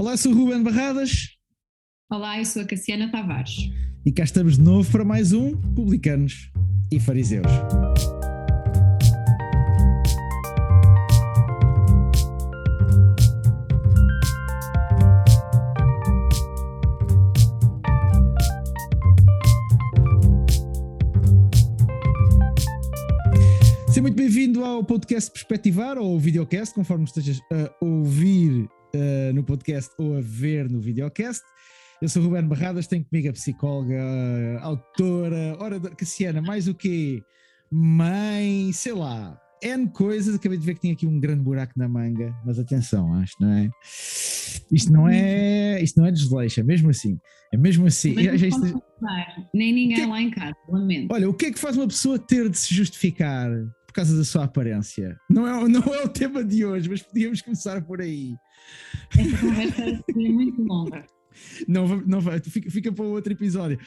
Olá, sou o Ruben Barradas. Olá, eu sou a Cassiana Tavares. E cá estamos de novo para mais um Publicanos e Fariseus. Seja muito bem-vindo ao podcast Perspectivar ou videocast, conforme estejas a ouvir uh, no podcast ou a ver no videocast. Eu sou o Ruben Barradas, tenho comigo a psicóloga, a autora, oradora, Cassiana, mais o quê? Mãe, sei lá, N coisas. Acabei de ver que tinha aqui um grande buraco na manga, mas atenção, acho, não é? Isto não é, isto não é desleixo, é mesmo assim. É mesmo assim. Já, já isto... Nem ninguém que... lá em casa, lamento. Olha, o que é que faz uma pessoa ter de se justificar por causa da sua aparência? Não é, não é o tema de hoje, mas podíamos começar por aí. Esta conversa é muito longa. Não, não vai, fica, fica para outro episódio.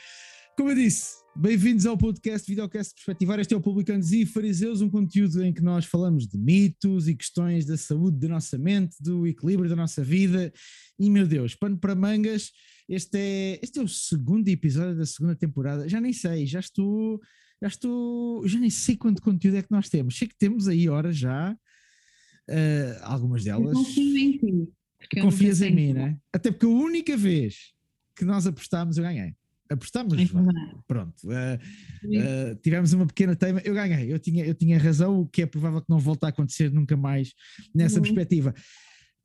Como eu disse, bem-vindos ao podcast Videocast Perspectivar. Este é o Publicanos e Fariseus, um conteúdo em que nós falamos de mitos e questões da saúde da nossa mente, do equilíbrio da nossa vida. E, meu Deus, pano para mangas, este é, este é o segundo episódio da segunda temporada. Já nem sei, já estou, já estou, já nem sei quanto conteúdo é que nós temos. Sei que temos aí horas já, uh, algumas delas. Eu confio em ti. Confias em mim, né? Até porque a única vez que nós apostámos, eu ganhei. Apostámos, é pronto. Uh, uh, tivemos uma pequena teima, eu ganhei, eu tinha, eu tinha razão, o que é provável que não volte a acontecer nunca mais nessa uhum. perspectiva.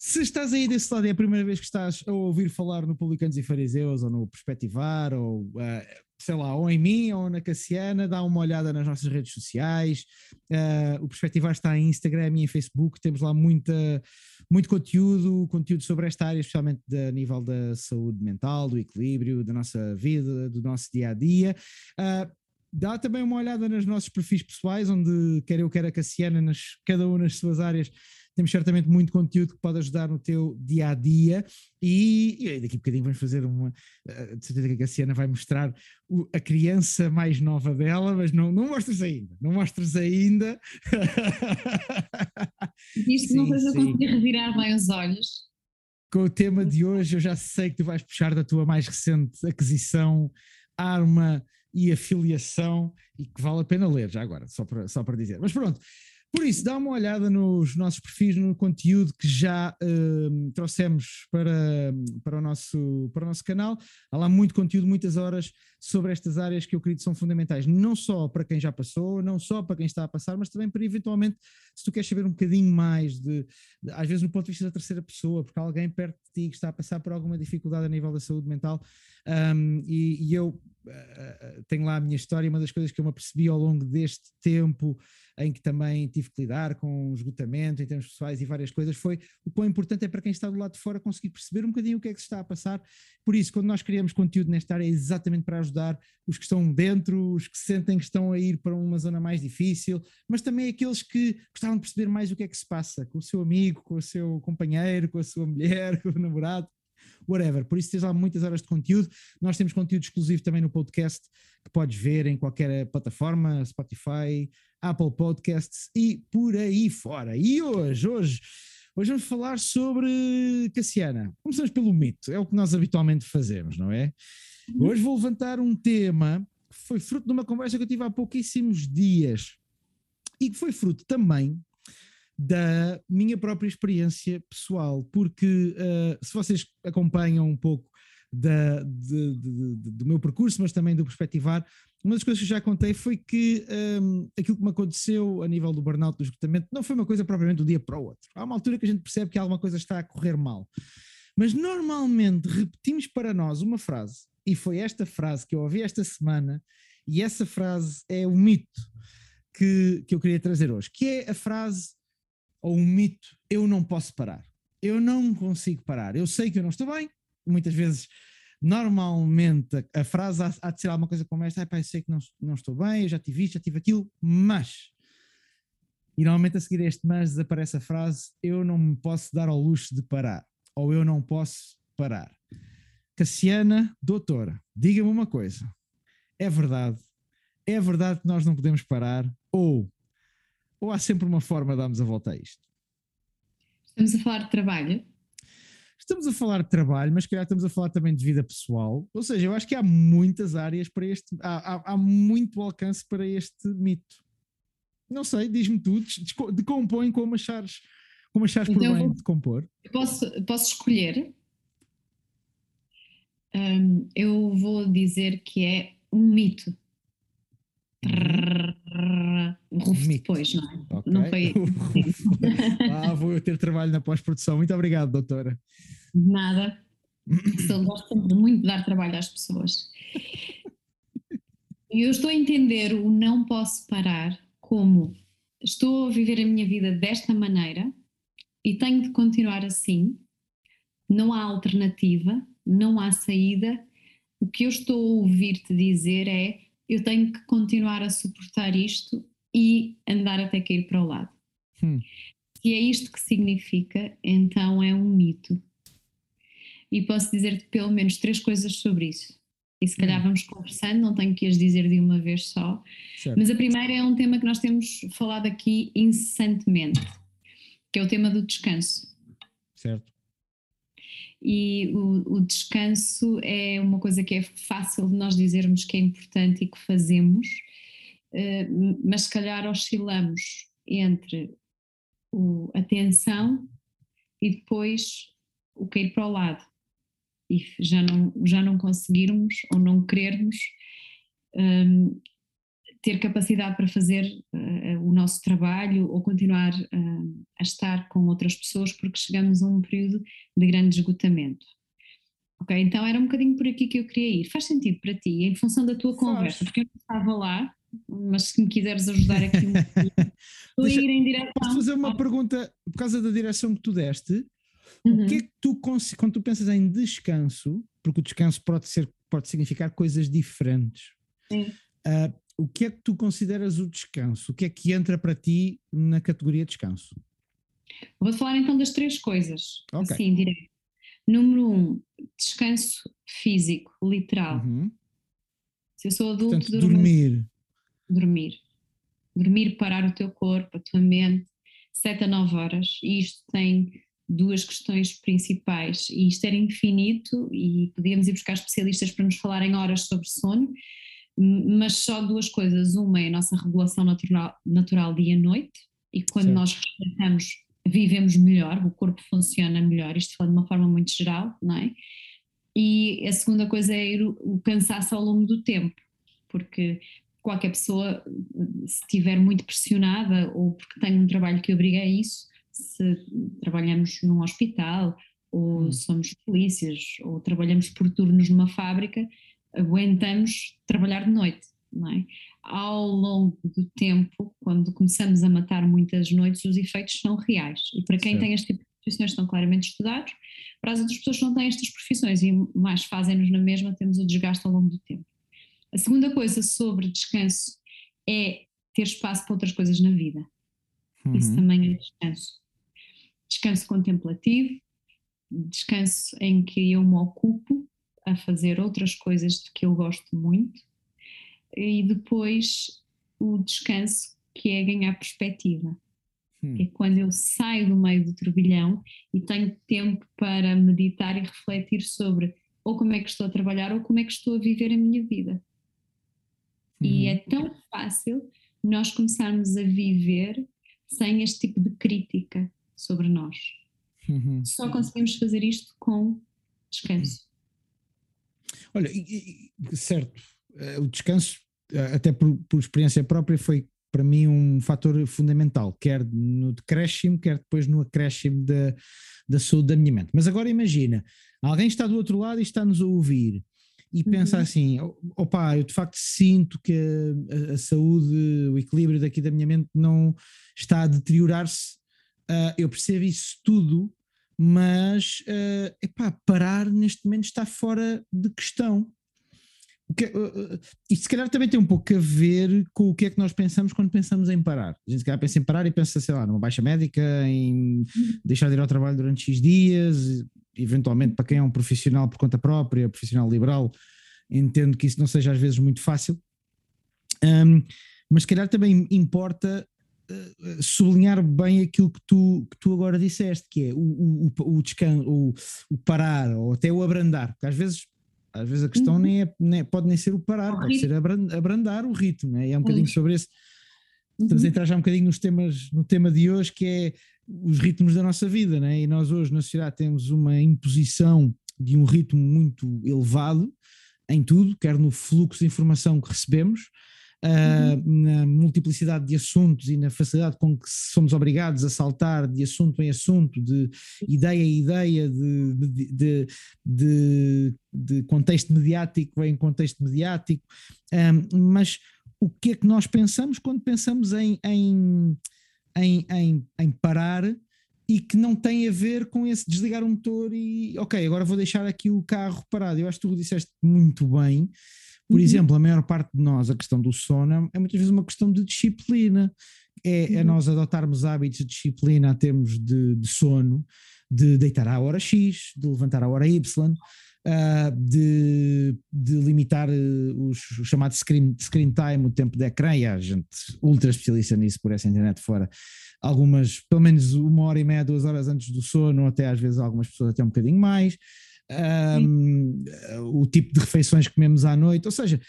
Se estás aí desse lado, é a primeira vez que estás a ouvir falar no Publicanos e Fariseus, ou no Perspectivar, ou uh, sei lá, ou em mim ou na Cassiana, dá uma olhada nas nossas redes sociais. Uh, o Perspectivar está em Instagram e em Facebook, temos lá muita, muito conteúdo, conteúdo sobre esta área, especialmente a nível da saúde mental, do equilíbrio, da nossa vida, do nosso dia a dia. Uh, dá também uma olhada nos nossos perfis pessoais, onde quer eu, quer a Cassiana, nas, cada uma nas suas áreas, temos certamente muito conteúdo que pode ajudar no teu dia a dia. E, e daqui a bocadinho vamos fazer uma. Eh, de certeza que a Cassiana vai mostrar o, a criança mais nova dela, mas não, não mostras ainda. Não mostras ainda. Diz que não se eu conseguir revirar bem os olhos. Com o tema de hoje, eu já sei que tu vais puxar da tua mais recente aquisição, arma e afiliação, e que vale a pena ler, já agora, só para, só para dizer. Mas pronto, por isso, dá uma olhada nos nossos perfis, no conteúdo que já uh, trouxemos para, para, o nosso, para o nosso canal. Há lá muito conteúdo, muitas horas sobre estas áreas que eu acredito são fundamentais, não só para quem já passou, não só para quem está a passar, mas também para eventualmente, se tu queres saber um bocadinho mais de, de às vezes no ponto de vista da terceira pessoa, porque alguém perto de ti que está a passar por alguma dificuldade a nível da saúde mental, um, e, e, eu uh, tenho lá a minha história, uma das coisas que eu me apercebi ao longo deste tempo em que também tive que lidar com esgotamento em termos pessoais e várias coisas, foi o quão importante é para quem está do lado de fora conseguir perceber um bocadinho o que é que se está a passar. Por isso, quando nós criamos conteúdo nesta área, é exatamente para ajudar os que estão dentro, os que sentem que estão a ir para uma zona mais difícil, mas também aqueles que gostavam de perceber mais o que é que se passa com o seu amigo, com o seu companheiro, com a sua mulher, com o namorado whatever. Por isso tens lá muitas horas de conteúdo. Nós temos conteúdo exclusivo também no podcast que podes ver em qualquer plataforma, Spotify, Apple Podcasts e por aí fora. E hoje, hoje, hoje vamos falar sobre Cassiana. Começamos pelo mito, é o que nós habitualmente fazemos, não é? Uhum. Hoje vou levantar um tema que foi fruto de uma conversa que eu tive há pouquíssimos dias e que foi fruto também da minha própria experiência pessoal, porque uh, se vocês acompanham um pouco da, de, de, de, do meu percurso, mas também do perspectivar, uma das coisas que eu já contei foi que um, aquilo que me aconteceu a nível do burnout, do esgotamento, não foi uma coisa propriamente do dia para o outro. Há uma altura que a gente percebe que alguma coisa está a correr mal. Mas normalmente repetimos para nós uma frase, e foi esta frase que eu ouvi esta semana, e essa frase é o mito que, que eu queria trazer hoje, que é a frase ou um mito, eu não posso parar. Eu não consigo parar. Eu sei que eu não estou bem, muitas vezes normalmente a, a frase há, há, de ser alguma coisa como esta, ah, eu sei que não, não estou bem, eu já tive isto, já tive aquilo, mas e normalmente a seguir este mas desaparece a frase eu não me posso dar ao luxo de parar, ou eu não posso parar. Cassiana, doutora, diga-me uma coisa, é verdade, é verdade que nós não podemos parar, ou ou há sempre uma forma de darmos a volta a isto? Estamos a falar de trabalho? estamos a falar de trabalho, mas se calhar estamos a falar também de vida pessoal. Ou seja, eu acho que há muitas áreas para este, há, há, há muito alcance para este mito. Não sei, diz-me tu, decompõe como achares, como achares então, por bem de compor. Posso, posso escolher? Um, eu vou dizer que é um mito. Um rufo depois, não é? Okay. Não foi. ah, vou ter trabalho na pós-produção. Muito obrigado, doutora. Nada. Só gosto muito de dar trabalho às pessoas. E eu estou a entender o não posso parar como estou a viver a minha vida desta maneira e tenho de continuar assim. Não há alternativa, não há saída. O que eu estou a ouvir-te dizer é: eu tenho que continuar a suportar isto e andar até cair para o lado. Hum. Se é isto que significa, então é um mito. E posso dizer-te pelo menos três coisas sobre isso. E se calhar hum. vamos conversando, não tenho que as dizer de uma vez só. Certo. Mas a primeira é um tema que nós temos falado aqui incessantemente, que é o tema do descanso. Certo. E o, o descanso é uma coisa que é fácil de nós dizermos que é importante e que fazemos, eh, mas se calhar oscilamos entre a tensão e depois o cair para o lado. E já não, já não conseguirmos ou não querermos um, ter capacidade para fazer uh, o nosso trabalho ou continuar uh, a estar com outras pessoas porque chegamos a um período de grande esgotamento. Ok, então era um bocadinho por aqui que eu queria ir. Faz sentido para ti, em função da tua conversa, porque eu não estava lá, mas se me quiseres ajudar aqui um estou a ir em direção. Posso fazer uma pergunta, por causa da direção que tu deste, Uhum. O que é que tu, quando tu pensas em descanso, porque o descanso pode, ser, pode significar coisas diferentes, uh, o que é que tu consideras o descanso? O que é que entra para ti na categoria descanso? Vou falar então das três coisas, okay. assim, direto. Número um, descanso físico, literal. Uhum. Se eu sou adulto, Portanto, dormir. Dormir. Dormir, parar o teu corpo, a tua mente, 7 a 9 horas. E isto tem duas questões principais, e isto era infinito, e podíamos ir buscar especialistas para nos falarem horas sobre sono, mas só duas coisas. Uma é a nossa regulação natural, natural dia-noite, e quando certo. nós respeitamos, vivemos melhor, o corpo funciona melhor, isto falando de uma forma muito geral, não é? E a segunda coisa é o cansaço ao longo do tempo, porque qualquer pessoa, se estiver muito pressionada ou porque tem um trabalho que obriga a isso, se trabalhamos num hospital, ou hum. somos polícias, ou trabalhamos por turnos numa fábrica, aguentamos trabalhar de noite, não é? Ao longo do tempo, quando começamos a matar muitas noites, os efeitos são reais. E para quem certo. tem este tipo de profissões estão claramente estudados, para as outras pessoas que não têm estas profissões e mais fazem-nos na mesma, temos o desgaste ao longo do tempo. A segunda coisa sobre descanso é ter espaço para outras coisas na vida. Uhum. Isso também é descanso descanso contemplativo, descanso em que eu me ocupo a fazer outras coisas de que eu gosto muito, e depois o descanso que é ganhar perspectiva. Hum. É quando eu saio do meio do turbilhão e tenho tempo para meditar e refletir sobre ou como é que estou a trabalhar ou como é que estou a viver a minha vida. Uhum. E é tão fácil nós começarmos a viver sem este tipo de crítica, sobre nós. Uhum. Só conseguimos fazer isto com descanso. Olha, e, e, certo, uh, o descanso, uh, até por, por, experiência própria, foi para mim um fator fundamental, quer no decréscimo, quer depois no acréscimo da, da saúde da minha mente. Mas agora imagina, alguém está do outro lado e está-nos a ouvir e uhum. pensa assim: opá, eu de facto sinto que a, a, saúde, o equilíbrio daqui da minha mente não está a deteriorar-se Uh, eu percebo isso tudo, mas uh, epá, parar neste momento está fora de questão. O que, uh, isto se calhar também tem um pouco a ver com o que é que nós pensamos quando pensamos em parar. A gente se calhar pensa em parar e pensa, sei lá, numa baixa médica, em deixar de ir ao trabalho durante X dias, eventualmente para quem é um profissional por conta própria, profissional liberal, entendo que isso não seja às vezes muito fácil. Um, mas se calhar também importa uh, sublinhar bem aquilo que tu, que tu agora disseste, que é o, o, o descanso, o, o parar, ou até o abrandar, porque às vezes às vezes a questão uhum. nem é, nem, pode nem ser o parar, o pode ritmo. ser abrandar o ritmo, né? e é um bocadinho uhum. sobre esse. Estamos uhum. a entrar já um bocadinho nos temas, no tema de hoje, que é os ritmos da nossa vida, né? e nós hoje na sociedade temos uma imposição de um ritmo muito elevado em tudo, quer no fluxo de informação que recebemos, uh, na multiplicidade de assuntos e na facilidade com que somos obrigados a saltar de assunto em assunto, de ideia em ideia, de, de, de, de contexto mediático em contexto mediático, mas o que é que nós pensamos quando pensamos em, em, em, em, em parar e que não tem a ver com esse desligar o motor e ok, agora vou deixar aqui o carro parado. Eu acho que tu disseste muito bem por uhum. exemplo, a maior parte de nós, a questão do sono é muitas vezes uma questão de disciplina. É, é uhum. é nós adotarmos hábitos de disciplina a termos de, de, sono, de deitar à hora X, de levantar à hora Y, uh, de, de, limitar uh, os, o chamado screen, screen time, o tempo de ecrã, e há gente ultra especialista nisso por essa internet fora. Algumas, pelo menos uma hora e meia, duas horas antes do sono, até às vezes algumas pessoas até um bocadinho mais um, o tipo de refeições que comemos à noite, ou seja,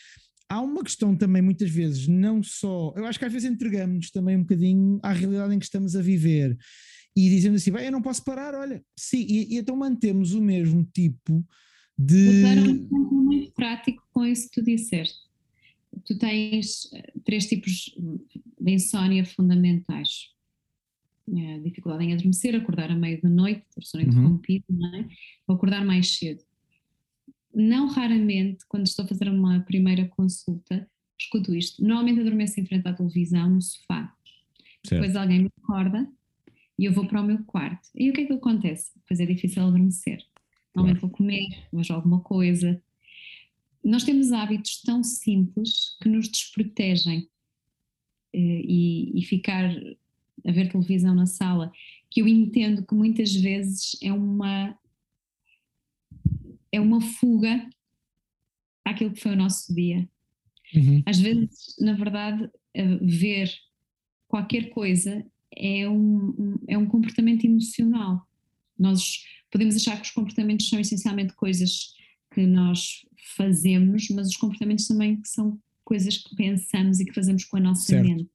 há uma questão também muitas vezes, não só, eu acho que às vezes entregamos-nos também um bocadinho à realidade em que estamos a viver e dizemos assim, bem, eu não posso parar, olha, sim, e, e então mantemos o mesmo tipo de... Vou dar um exemplo muito prático com isso que tu disseste. Tu tens eh, três tipos de insónia fundamentais é, dificuldade em adormecer, acordar à meia da noite, ter sono uhum. interrompido, não é? ou acordar mais cedo. Não raramente, quando estou a fazer uma primeira consulta, escuto isto. Normalmente adormeço em frente à televisão, no sofá. Certo. Depois alguém me acorda e eu vou para o meu quarto. E o que é que acontece? Depois é difícil adormecer. Normalmente claro. vou comer, vejo alguma coisa. Nós temos hábitos tão simples que nos desprotegem. Eh, e, e ficar a ver televisão na sala, que eu entendo que muitas vezes é uma é uma fuga àquilo que foi o nosso dia. Uhum. Às vezes, na verdade, ver qualquer coisa é um, é um comportamento emocional. Nós podemos achar que os comportamentos são essencialmente coisas que nós fazemos, mas os comportamentos também são coisas que pensamos e que fazemos com a nossa certo. mente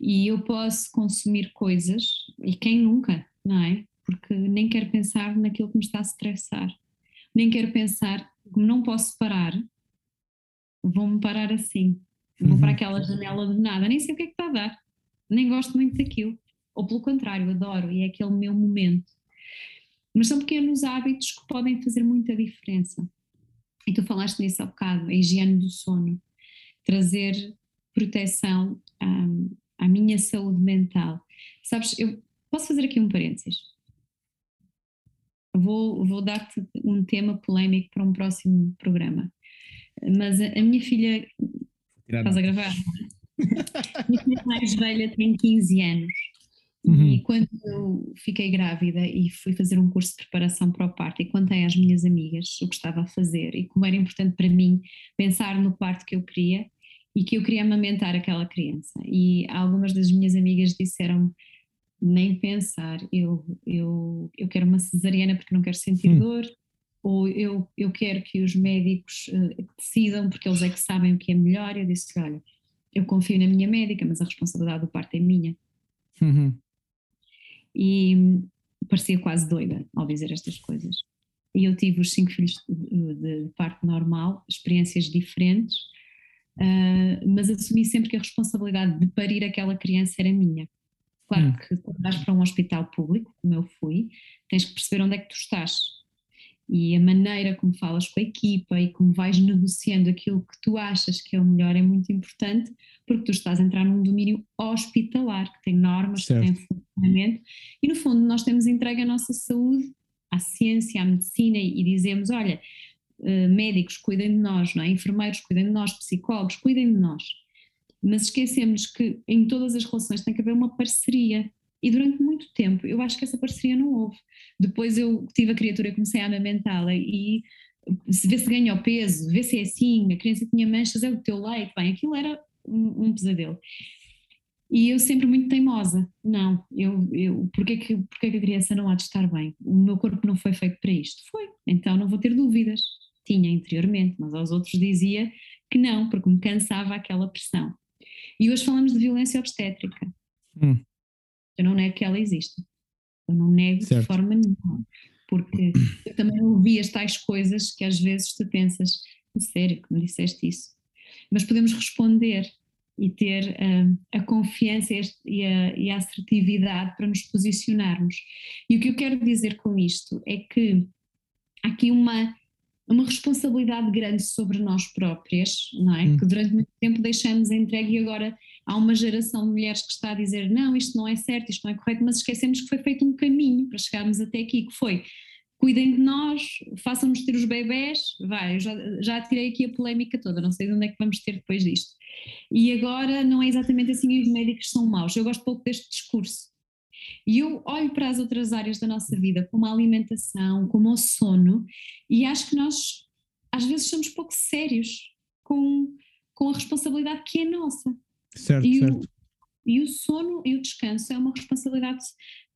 e eu posso consumir coisas, e quem nunca, não é? Porque nem quero pensar naquilo que me está a estressar, nem quero pensar, como não posso parar, vou-me parar assim, vou uhum. para aquela janela de nada, nem sei o que é que está a dar, nem gosto muito daquilo, ou pelo contrário, adoro, e é aquele meu momento. Mas são pequenos hábitos que podem fazer muita diferença. E tu falaste nisso há bocado, a higiene do sono, trazer proteção um, à minha saúde mental. Sabes, eu posso fazer aqui um parênteses. Vou, vou dar-te um tema polémico para um próximo programa. Mas a, a minha filha. Estás a gravar? a minha filha mais velha tem 15 anos. Uhum. E quando eu fiquei grávida e fui fazer um curso de preparação para o parto e contei às minhas amigas o que estava a fazer e como era importante para mim pensar no parto que eu queria, e que eu queria amamentar aquela criança. E algumas das minhas amigas disseram nem pensar, eu, eu, eu quero uma cesariana porque não quero sentir hum. dor, ou eu, eu quero que os médicos uh, decidam porque eles é que sabem o que é melhor. Eu disse: olha, eu confio na minha médica, mas a responsabilidade do parto é minha. Uhum. E parecia quase doida ao dizer estas coisas. E eu tive os cinco filhos de, de, de parto normal, experiências diferentes, uh, mas assumi sempre que a responsabilidade de parir aquela criança era minha. Claro hum. que quando vais para um hospital público, como eu fui, tens que perceber onde é que tu estás. E a maneira como falas com a equipa e como vais negociando aquilo que tu achas que é o melhor é muito importante, porque tu estás a entrar num domínio hospitalar, que tem normas, certo. que tem funcionamento, e no fundo nós temos entregue a nossa saúde à ciência, à medicina, e dizemos: olha, médicos cuidem de nós, não é? enfermeiros cuidem de nós, psicólogos cuidem de nós. Mas esquecemos que em todas as relações tem que haver uma parceria. E durante muito tempo eu acho que essa parceria não houve. Depois eu tive a criatura e comecei a amamentá-la e se vê se ganha o peso, vê se é assim, a criança tinha manchas, é o teu leite, bem, aquilo era um, um pesadelo. E eu sempre muito teimosa, não, eu, eu porque, que, porque que a criança não há de estar bem? O meu corpo não foi feito para isto. Foi, então não vou ter dúvidas. Tinha interiormente, mas aos outros dizia que não, porque me cansava aquela pressão. E hoje falamos de violência obstétrica. Hum. Eu não nego que ela existe. Eu não nego certo. de forma nenhuma. Porque eu também ouvi as tais coisas que às vezes tu pensas, sério que me disseste isso? Mas podemos responder e ter uh, a confiança e a, e a assertividade para nos posicionarmos. E o que eu quero dizer com isto é que há aqui uma uma responsabilidade grande sobre nós próprias, não é? Hum. Que durante muito tempo deixamos entregue e agora há uma geração de mulheres que está a dizer não, isto não é certo, isto não é correto, mas esquecemos que foi feito um caminho para chegarmos até aqui, que foi cuidem de nós, façam-nos ter os bebés, vai, eu já, já tirei aqui a polémica toda, não sei de onde é que vamos ter depois disto. E agora não é exatamente assim, os médicos são maus, eu gosto pouco deste discurso, e eu olho para as outras áreas da nossa vida, como a alimentação, como o sono, e acho que nós às vezes somos pouco sérios com, com a responsabilidade que é nossa. Certo, e certo. O, e o sono e o descanso é uma responsabilidade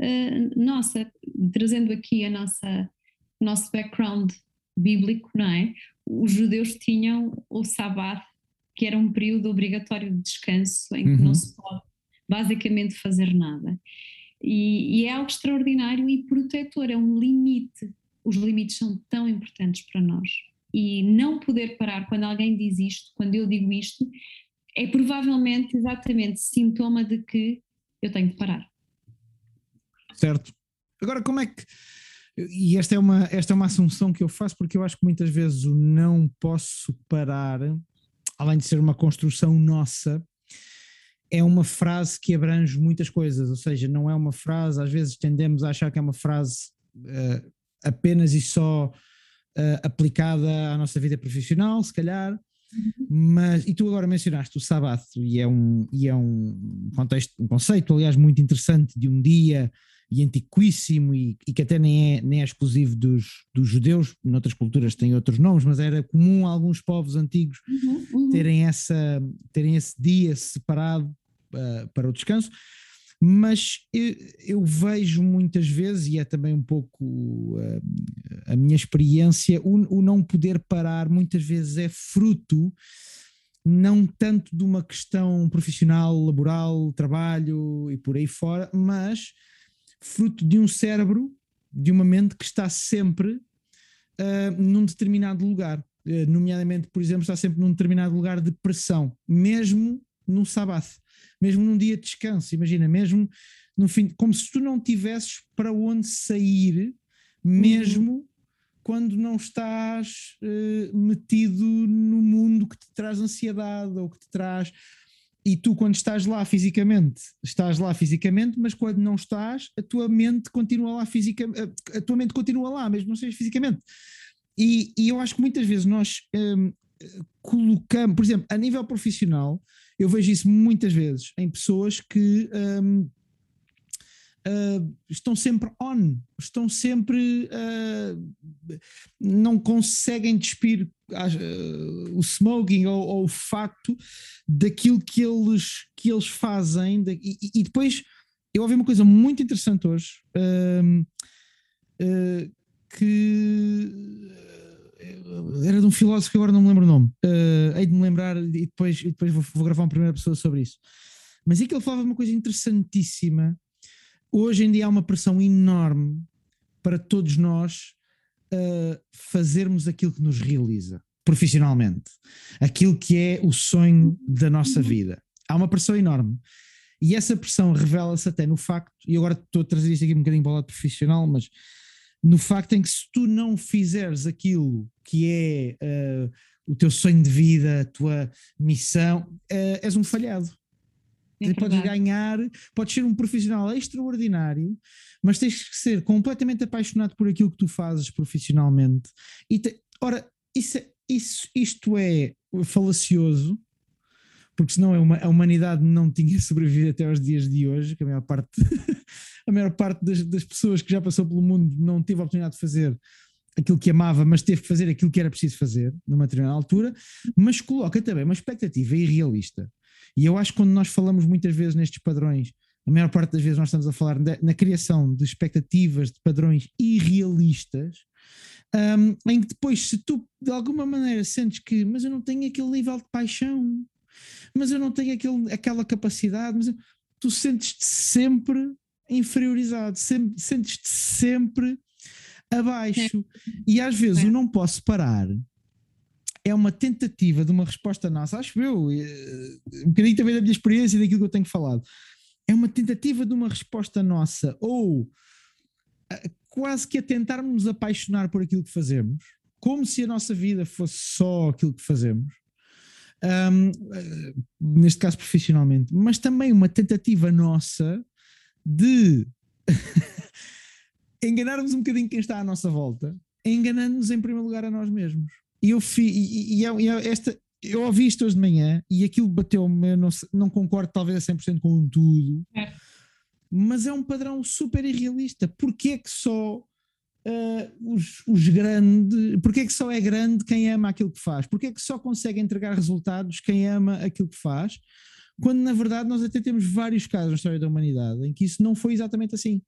uh, nossa, trazendo aqui a nossa, o nosso background bíblico, não é? Os judeus tinham o sábado, que era um período obrigatório de descanso em que uhum. não se pode basicamente fazer nada. E, e é algo extraordinário e protetor, é um limite. Os limites são tão importantes para nós. E não poder parar quando alguém diz isto, quando eu digo isto, é provavelmente exatamente sintoma de que eu tenho de parar. Certo. Agora, como é que. E esta é, uma, esta é uma assunção que eu faço porque eu acho que muitas vezes o não posso parar, além de ser uma construção nossa, é uma frase que abrange muitas coisas, ou seja, não é uma frase, às vezes tendemos a achar que é uma frase uh, apenas e só uh, aplicada à nossa vida profissional, se calhar, uhum. mas, e tu agora mencionaste o sábado, e é um, e é um contexto, um conceito, aliás, muito interessante de um dia e antiquíssimo e, e, que até nem é, nem é exclusivo dos, dos judeus, noutras culturas tem outros nomes, mas era comum a alguns povos antigos uhum, uhum. terem, essa, terem esse dia separado uh, para o descanso. Mas eu, eu, vejo muitas vezes, e é também um pouco uh, a minha experiência, o, o não poder parar muitas vezes é fruto não tanto de uma questão profissional, laboral, trabalho e por aí fora, mas fruto de um cérebro, de uma mente que está sempre uh, num determinado lugar. Uh, nomeadamente, por exemplo, está sempre num determinado lugar de pressão, mesmo num sábado, mesmo num dia de descanso. Imagina, mesmo no fim, como se tu não tivesses para onde sair, mesmo uhum. quando não estás uh, metido no mundo que te traz ansiedade ou que te traz e tu quando estás lá fisicamente, estás lá fisicamente, mas quando não estás, a tua mente continua lá fisicamente, a, tua mente continua lá, mesmo não sejas fisicamente. E, e eu acho que muitas vezes nós um, colocamos, por exemplo, a nível profissional, eu vejo isso muitas vezes em pessoas que um, uh, estão sempre on, estão sempre. Uh, não conseguem despir uh, o smoking ou, ou, o facto daquilo que eles, que eles fazem. E, e, depois eu ouvi uma coisa muito interessante hoje. Uh, que era de um filósofo que agora não me lembro o nome. Uh, hei de me lembrar e depois, e depois vou, vou, gravar uma primeira pessoa sobre isso. Mas é que ele falava uma coisa interessantíssima hoje em dia há uma pressão enorme para todos nós uh, fazermos aquilo que nos realiza profissionalmente, aquilo que é o sonho da nossa uhum. vida. Há uma pressão enorme. E essa pressão revela-se até no facto, e agora estou a trazer isto aqui um bocadinho para o lado profissional, mas no facto em que se tu não fizeres aquilo que é uh, o teu sonho de vida, a tua missão, uh, és um falhado. É podes ganhar, podes ser um profissional extraordinário, mas tens que ser completamente apaixonado por aquilo que tu fazes profissionalmente. E te, ora, isso, isso, isto é falacioso, porque senão é a humanidade não tinha sobrevivido até aos dias de hoje, que a maior parte, a maior parte das, das pessoas que já passou pelo mundo não teve a oportunidade de fazer aquilo que amava, mas teve que fazer aquilo que era preciso fazer numa determinada altura, mas coloca também uma expectativa irrealista. E eu acho que quando nós falamos muitas vezes nestes padrões, a maior parte das vezes nós estamos a falar de, na criação de expectativas, de padrões irrealistas, um, em que depois, se tu de alguma maneira sentes que, mas eu não tenho aquele nível de paixão, mas eu não tenho aquele, aquela capacidade, mas eu, tu sentes-te sempre inferiorizado, sempre, sentes-te sempre abaixo. É. E às vezes é. eu não posso parar. É uma tentativa de uma resposta nossa, acho eu, eh, um bocadinho também da minha experiência e daquilo que eu tenho falado. É uma tentativa de uma resposta nossa, ou eh, quase que a tentarmos nos apaixonar por aquilo que fazemos, como se a nossa vida fosse só aquilo que fazemos, um, eh, neste caso profissionalmente, mas também uma tentativa nossa de enganarmos um bocadinho quem está à nossa volta, enganando-nos em primeiro lugar a nós mesmos. E eu, fi, e, e, e esta, eu ouvi isto hoje de manhã e aquilo bateu-me, eu não, não concordo talvez a 100% com tudo, é. mas é um padrão super irrealista. Porquê é que só uh, os, os grandes, porquê é que só é grande quem ama aquilo que faz? Porquê é que só consegue entregar resultados quem ama aquilo que faz? Quando na verdade nós até temos vários casos na história da humanidade em que isso não foi exatamente assim.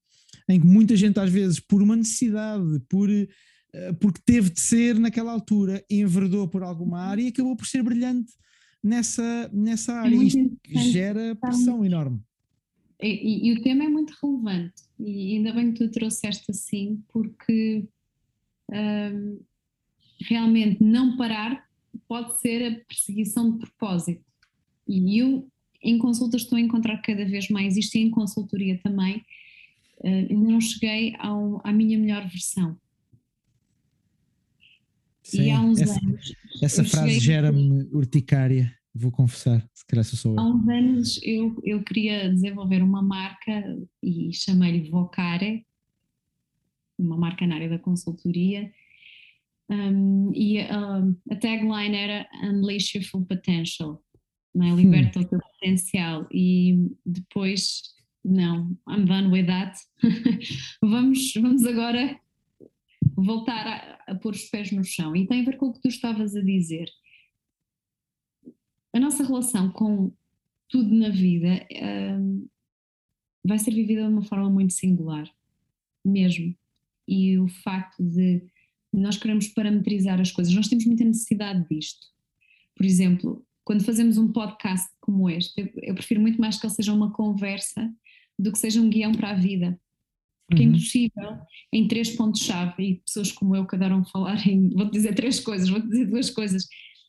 Em que muita gente, às vezes, por uma necessidade, por, uh, porque teve de ser naquela altura, enverdou por alguma área e acabou por ser brilhante nessa, nessa é área. É Isto gera pressão enorme. E, e, e, o tema é muito relevante, e ainda bem que tu trouxeste assim, porque um, realmente não parar pode ser a perseguição de propósito. E eu em consultas estou a encontrar cada vez mais isto e em consultoria também. Uh, não cheguei ao, à minha melhor versão. Sim, e há uns essa, anos. Essa frase gera-me urticária, vou confessar, se calhar sou eu. Há uns anos eu, eu queria desenvolver uma marca e chamei-lhe Vocare, uma marca na área da consultoria. Um, e uh, a tagline era Unleash Your Full Potential não é? liberta hum. o teu potencial e depois, não, I'm done with that. vamos, vamos agora voltar a, a pôr os pés no chão. E tem a ver com o que tu estavas a dizer. A nossa relação com tudo na vida um, vai ser vivida de uma forma muito singular, mesmo. E o facto de nós queremos parametrizar as coisas, nós temos muita necessidade disto. Por exemplo, quando fazemos um podcast como este, eu, eu, prefiro muito mais que ele seja uma conversa do que seja um guião para a vida. Porque é uhum. é impossível, em três pontos-chave, e pessoas como eu que adoram falar em. Vou-te dizer três coisas, vou-te dizer duas coisas.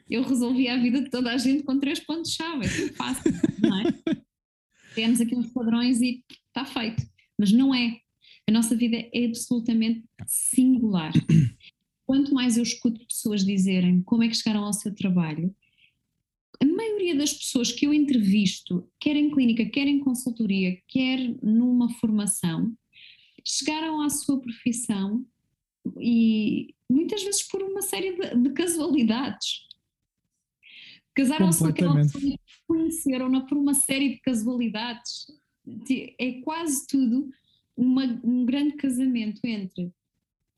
Eu resolvi a vida de toda a gente com três pontos-chave, é fácil, não é? Temos aqui uns padrões e está feito. Mas não é. A nossa vida é absolutamente singular. Quanto mais eu escuto pessoas dizerem como é que chegaram ao seu trabalho, a maioria das pessoas que eu entrevisto, quer em clínica, quer em consultoria, quer numa formação, chegaram à sua profissão e muitas vezes por uma série de, de casualidades. Casaram-se com aquela pessoa conheceram-na por uma série de casualidades. É quase tudo uma, um grande casamento entre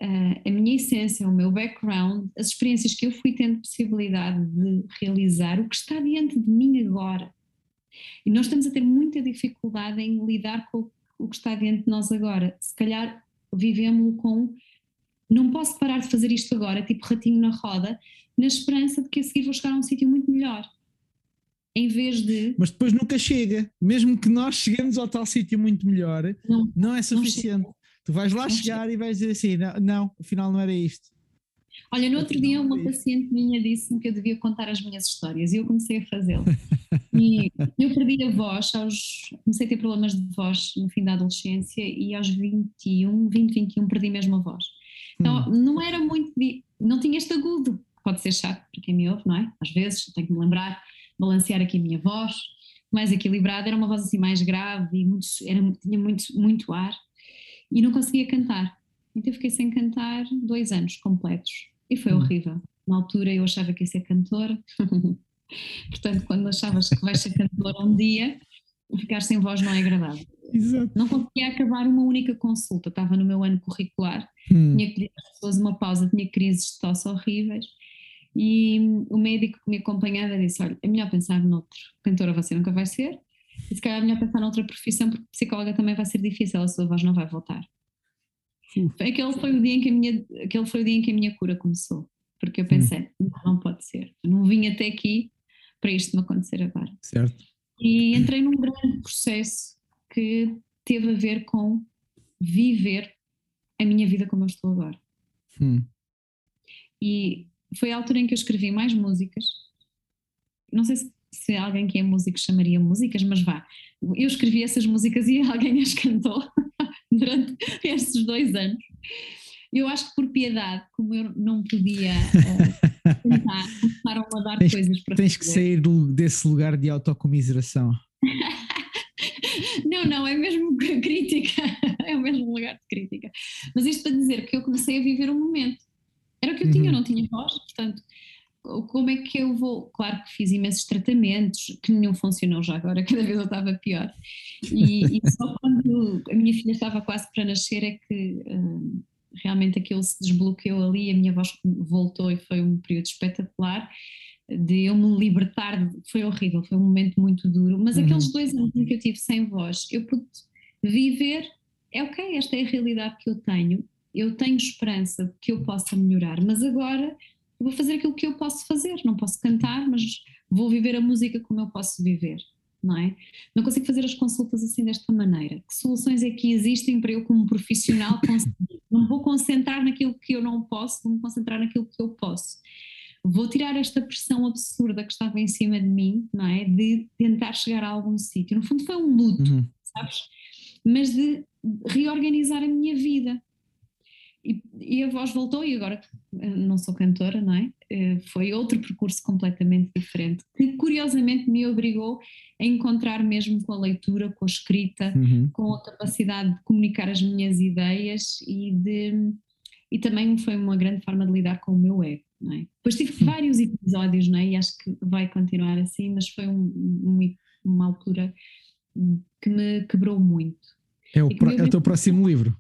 uh, a minha essência, o meu background, as experiências que eu fui tendo possibilidade de realizar, o que está diante de mim agora. E nós estamos a ter muita dificuldade em lidar com o que está diante de nós agora. Se calhar vivemos com não posso parar de fazer isto agora, tipo ratinho na roda, na esperança de que a seguir vou chegar a um sítio muito melhor. Em vez de. Mas depois nunca chega. Mesmo que nós cheguemos ao tal sítio muito melhor, não, não é suficiente. Não Tu vais lá chegar e vais dizer assim: não, não, afinal não era isto. Olha, no outro dia uma paciente minha disse-me que eu devia contar as minhas histórias e eu comecei a fazê-lo. E eu perdi a voz, aos, comecei a ter problemas de voz no fim da adolescência e aos 21, 20, 21 perdi mesmo a voz. Então hum. não era muito, não tinha este agudo, pode ser chato para quem me ouve, não é? Às vezes tenho que me lembrar, balancear aqui a minha voz, mais equilibrada, era uma voz assim mais grave e muito, era, tinha muito, muito ar e não conseguia cantar. Então eu fiquei sem cantar dois anos completos e foi hum. horrível. Na altura eu achava que ia ser cantora, portanto, quando achavas que vais ser cantora um dia, ficar sem voz não é agradável. Exato. Não conseguia acabar uma única consulta, estava no meu ano curricular, hum. tinha que pedir às pessoas uma pausa, tinha crises de tosse horríveis E o médico que me acompanhava disse: Olha, é melhor pensar noutro. Cantora você nunca vai ser, e se calhar é melhor pensar noutra profissão, porque psicóloga também vai ser difícil, a sua voz não vai voltar. Aquele foi o dia em que a minha, aquele foi o dia em que a minha cura começou, porque eu pensei, não, não pode ser, eu não vim até aqui para isto me acontecer agora. Certo. E entrei num grande processo que teve a ver com viver a minha vida como eu estou agora. Hum. E foi a altura em que eu escrevi mais músicas. Não sei se, se alguém que é músico chamaria músicas, mas vá. Eu escrevi essas músicas e alguém as cantou durante estes dois anos. Eu acho que por piedade, como eu não podia uh, tentar, começaram a dar tens, coisas para Tens fazer. que sair do, desse lugar de autocomiseração. Não, não, é mesmo crítica, é o mesmo lugar de crítica. Mas isto para dizer que eu comecei a viver um momento. Era o que eu tinha, eu Uhum. não tinha voz, portanto, como é que eu vou? Claro que fiz imensos tratamentos, que nenhum funcionou já agora, cada vez eu estava pior. E, e só quando a minha filha estava quase para nascer é que hum, realmente aquilo se desbloqueou ali, a minha voz voltou e foi um período espetacular de eu me libertar, foi horrível, foi um momento muito duro, mas Uhum. aqueles dois anos em que eu tive sem voz, eu pude viver, é ok, esta é a realidade que eu tenho, eu tenho esperança que eu possa melhorar, mas agora vou fazer aquilo que eu posso fazer, não posso cantar, mas vou viver a música como eu posso viver, não é? Não consigo fazer as consultas assim desta maneira. Que soluções é que existem para eu como profissional conseguir? Não vou concentrar naquilo que eu não posso, vou me concentrar naquilo que eu posso vou tirar esta pressão absurda que estava em cima de mim, não é? De tentar chegar a algum sítio. No fundo, foi um luto, Uhum. sabes? Mas de reorganizar a minha vida. E, e a voz voltou, e agora eh, não sou cantora, não é? Eh, Foi outro percurso completamente diferente, que curiosamente me obrigou a encontrar mesmo com a leitura, com a escrita, Uhum. com a capacidade de comunicar as minhas ideias e de e também foi uma grande forma de lidar com o meu ego, não é? Depois tive vários episódios, não é? E acho que vai continuar assim, mas foi um- um- uma altura que me quebrou muito. É, o pro- é o teu próximo livro.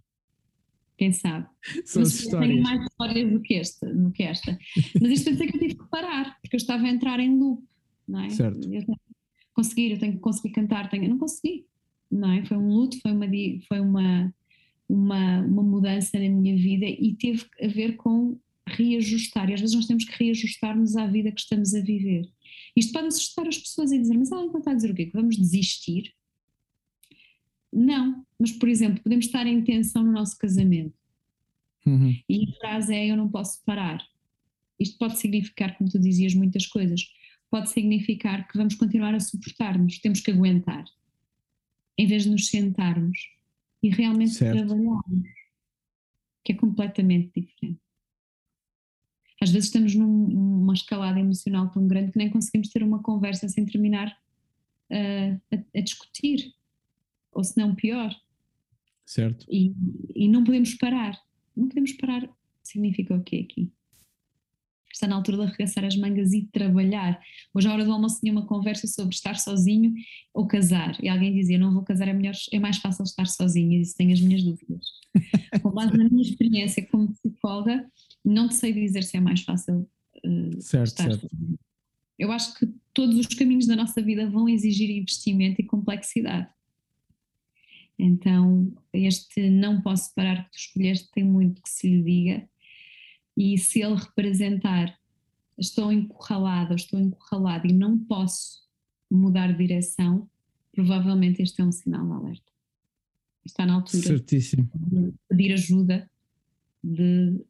Quem sabe? São as Mas eu tenho histórias. mais histórias do que esta, do que esta. Mas isto quer dizer que eu tive que parar, porque eu estava a entrar em loop, não é? Certo. Eu tenho que conseguir, eu tenho que conseguir cantar, tenho, eu não consegui, não é? Foi um luto, foi uma, foi uma, uma, uma mudança na minha vida e teve a ver com reajustar. E às vezes nós temos que reajustar-nos à vida que estamos a viver. Isto pode assustar as pessoas e dizer, mas ela então está a dizer o quê? Que vamos desistir? Não, mas por exemplo, podemos estar em tensão no nosso casamento. Uhum. E a frase é: Eu não posso parar. Isto pode significar, como tu dizias, muitas coisas. Pode significar que vamos continuar a suportar-nos, temos que aguentar, em vez de nos sentarmos e realmente Certo. trabalharmos, que é completamente diferente. Às vezes estamos num- numa escalada emocional tão grande que nem conseguimos ter uma conversa sem terminar ah, a, a discutir, ou se não pior Certo. e, e não podemos parar. Não podemos parar significa o quê aqui? Está na altura de arregaçar as mangas e trabalhar. Hoje, à hora do almoço, tinha uma conversa sobre estar sozinho ou casar. E alguém dizia: Não vou casar, é, melhor, é mais fácil estar sozinho. E disse: Tenho as minhas dúvidas. Com base na minha experiência como psicóloga, não te sei dizer se é mais fácil eh, Certo, estar certo. sozinho. Eu acho que todos os caminhos da nossa vida vão exigir investimento e complexidade. Então, este não posso parar que tu escolheste tem muito que se lhe diga, e se ele representar estou encurralada, estou encurralada e não posso mudar de direção, provavelmente este é um sinal de alerta. Está na altura Certíssimo. de pedir ajuda, de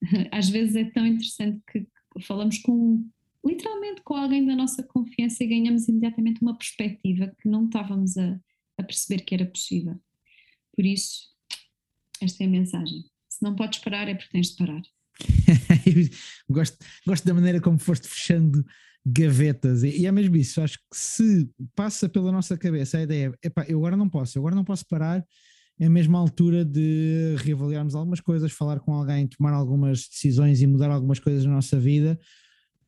às vezes é tão interessante que falamos com literalmente com alguém da nossa confiança e ganhamos imediatamente uma perspectiva que não estávamos a, a perceber que era possível. Por isso, esta é a mensagem. Se não podes parar, é porque tens de parar. gosto, gosto da maneira como foste fechando gavetas e, é mesmo isso, acho que se passa pela nossa cabeça a ideia, epá, eu agora não posso, eu agora não posso parar, é a mesma altura de reavaliarmos algumas coisas, falar com alguém, tomar algumas decisões e mudar algumas coisas na nossa vida,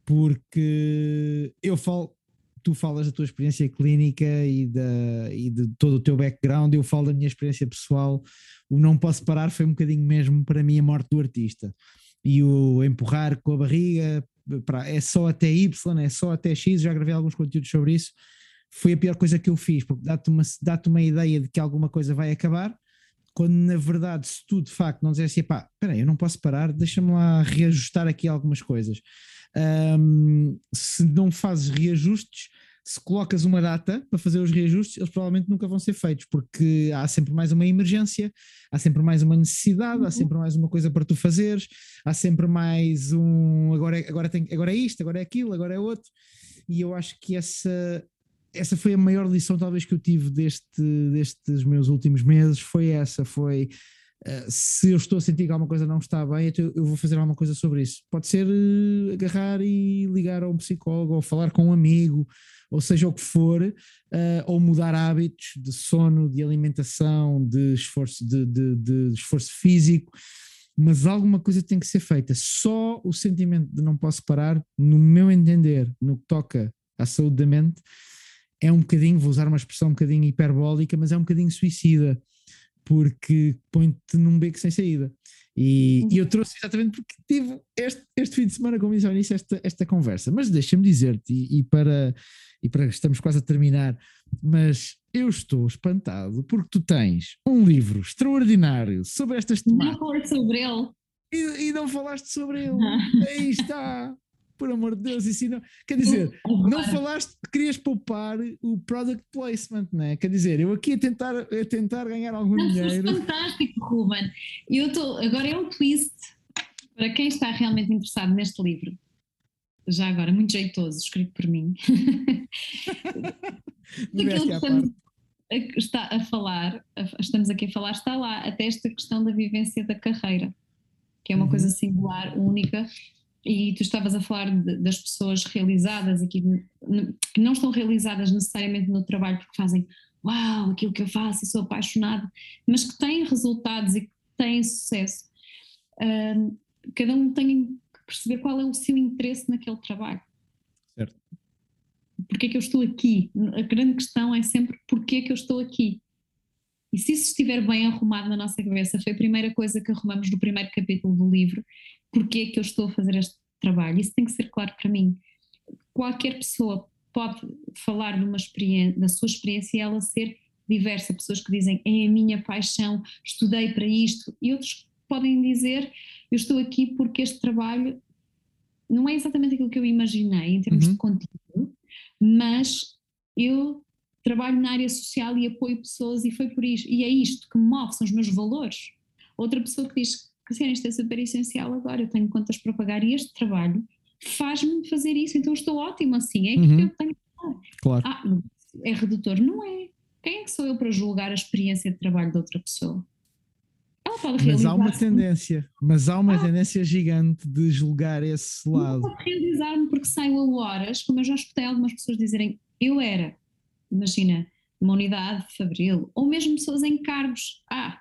porque eu falo, tu falas da tua experiência clínica e, da, e de todo o teu background, eu falo da minha experiência pessoal, o não posso parar foi um bocadinho mesmo para mim a morte do artista e o empurrar com a barriga para, é só até Y, é só até X, já gravei alguns conteúdos sobre isso. Foi a pior coisa que eu fiz, porque dá-te uma, dá uma ideia de que alguma coisa vai acabar, quando na verdade, se tu de facto não dissesse, pá, espera aí, eu não posso parar, deixa-me lá reajustar aqui algumas coisas. Um, se não fazes reajustes, se colocas uma data para fazer os reajustes, eles provavelmente nunca vão ser feitos, porque há sempre mais uma emergência, há sempre mais uma necessidade, há uhum. sempre mais uma coisa para tu fazeres, há sempre mais um agora é, agora, tem, agora é isto, agora é aquilo, agora é outro, e eu acho que essa, essa foi a maior lição talvez que eu tive deste, destes meus últimos meses, foi essa, foi se eu estou a sentir que alguma coisa não está bem, então eu vou fazer alguma coisa sobre isso. Pode ser uh, agarrar e ligar a um psicólogo, ou falar com um amigo, ou seja o que for, uh, ou mudar hábitos de sono, de alimentação, de esforço, de, de, de esforço físico, mas alguma coisa tem que ser feita. Só o sentimento de não posso parar, no meu entender, no que toca à saúde da mente, é um bocadinho, vou usar uma expressão um bocadinho hiperbólica, mas é um bocadinho suicida, porque põe-te num beco sem saída. E, e, eu trouxe exatamente porque tive este, este fim de semana, como disse ao início, esta, esta conversa. Mas deixa-me dizer-te, e, e, para, e para estamos quase a terminar, mas eu estou espantado porque tu tens um livro extraordinário sobre estas temáticas. Não sobre ele. E, e não falaste sobre ele. Aí está por amor de Deus, isso não. Quer dizer, não falaste que querias poupar o product placement, né? Quer dizer, eu aqui a tentar, a tentar ganhar algum não, dinheiro. fantástico, Ruben. Eu estou. Agora é um twist para quem está realmente interessado neste livro. Já agora, muito jeitoso, escrito por mim. Aquilo que estamos, está a falar, estamos aqui a falar, está lá, até esta questão da vivência da carreira, que é uma uhum. coisa singular, única, e tu estavas a falar de, das pessoas realizadas e que, não estão realizadas necessariamente no trabalho porque fazem uau, aquilo que eu faço e sou apaixonada, mas que têm resultados e que têm sucesso. Uh, cada um tem que perceber qual é o seu interesse naquele trabalho. Certo. Porque é que eu estou aqui? A grande questão é sempre porquê é que eu estou aqui. E se isso estiver bem arrumado na nossa cabeça, foi a primeira coisa que arrumamos no primeiro capítulo do livro, porque é que eu estou a fazer este trabalho. Isso tem que ser claro para mim. Qualquer pessoa pode falar de uma experiência, da sua experiência e ela ser diversa. Pessoas que dizem é a minha paixão, estudei para isto, e outros podem dizer eu estou aqui porque este trabalho não é exatamente aquilo que eu imaginei em termos uhum. de conteúdo, mas eu trabalho na área social e apoio pessoas e foi por isto, e é isto que me move, são os meus valores. Outra pessoa que diz Cassiana, isto é super essencial agora, eu tenho contas para pagar e este trabalho faz-me fazer isso, então estou ótimo assim, é uhum. que eu tenho que fazer. Claro. Ah, é redutor? Não é. Quem é que sou eu para julgar a experiência de trabalho de outra pessoa? Ela pode mas há uma tendência, mas há uma ah, tendência gigante de julgar esse lado. Não pode realizar-me porque saio a horas, como eu já escutei algumas pessoas dizerem, eu era, imagina, uma unidade de Fabril, ou mesmo pessoas em cargos, ah,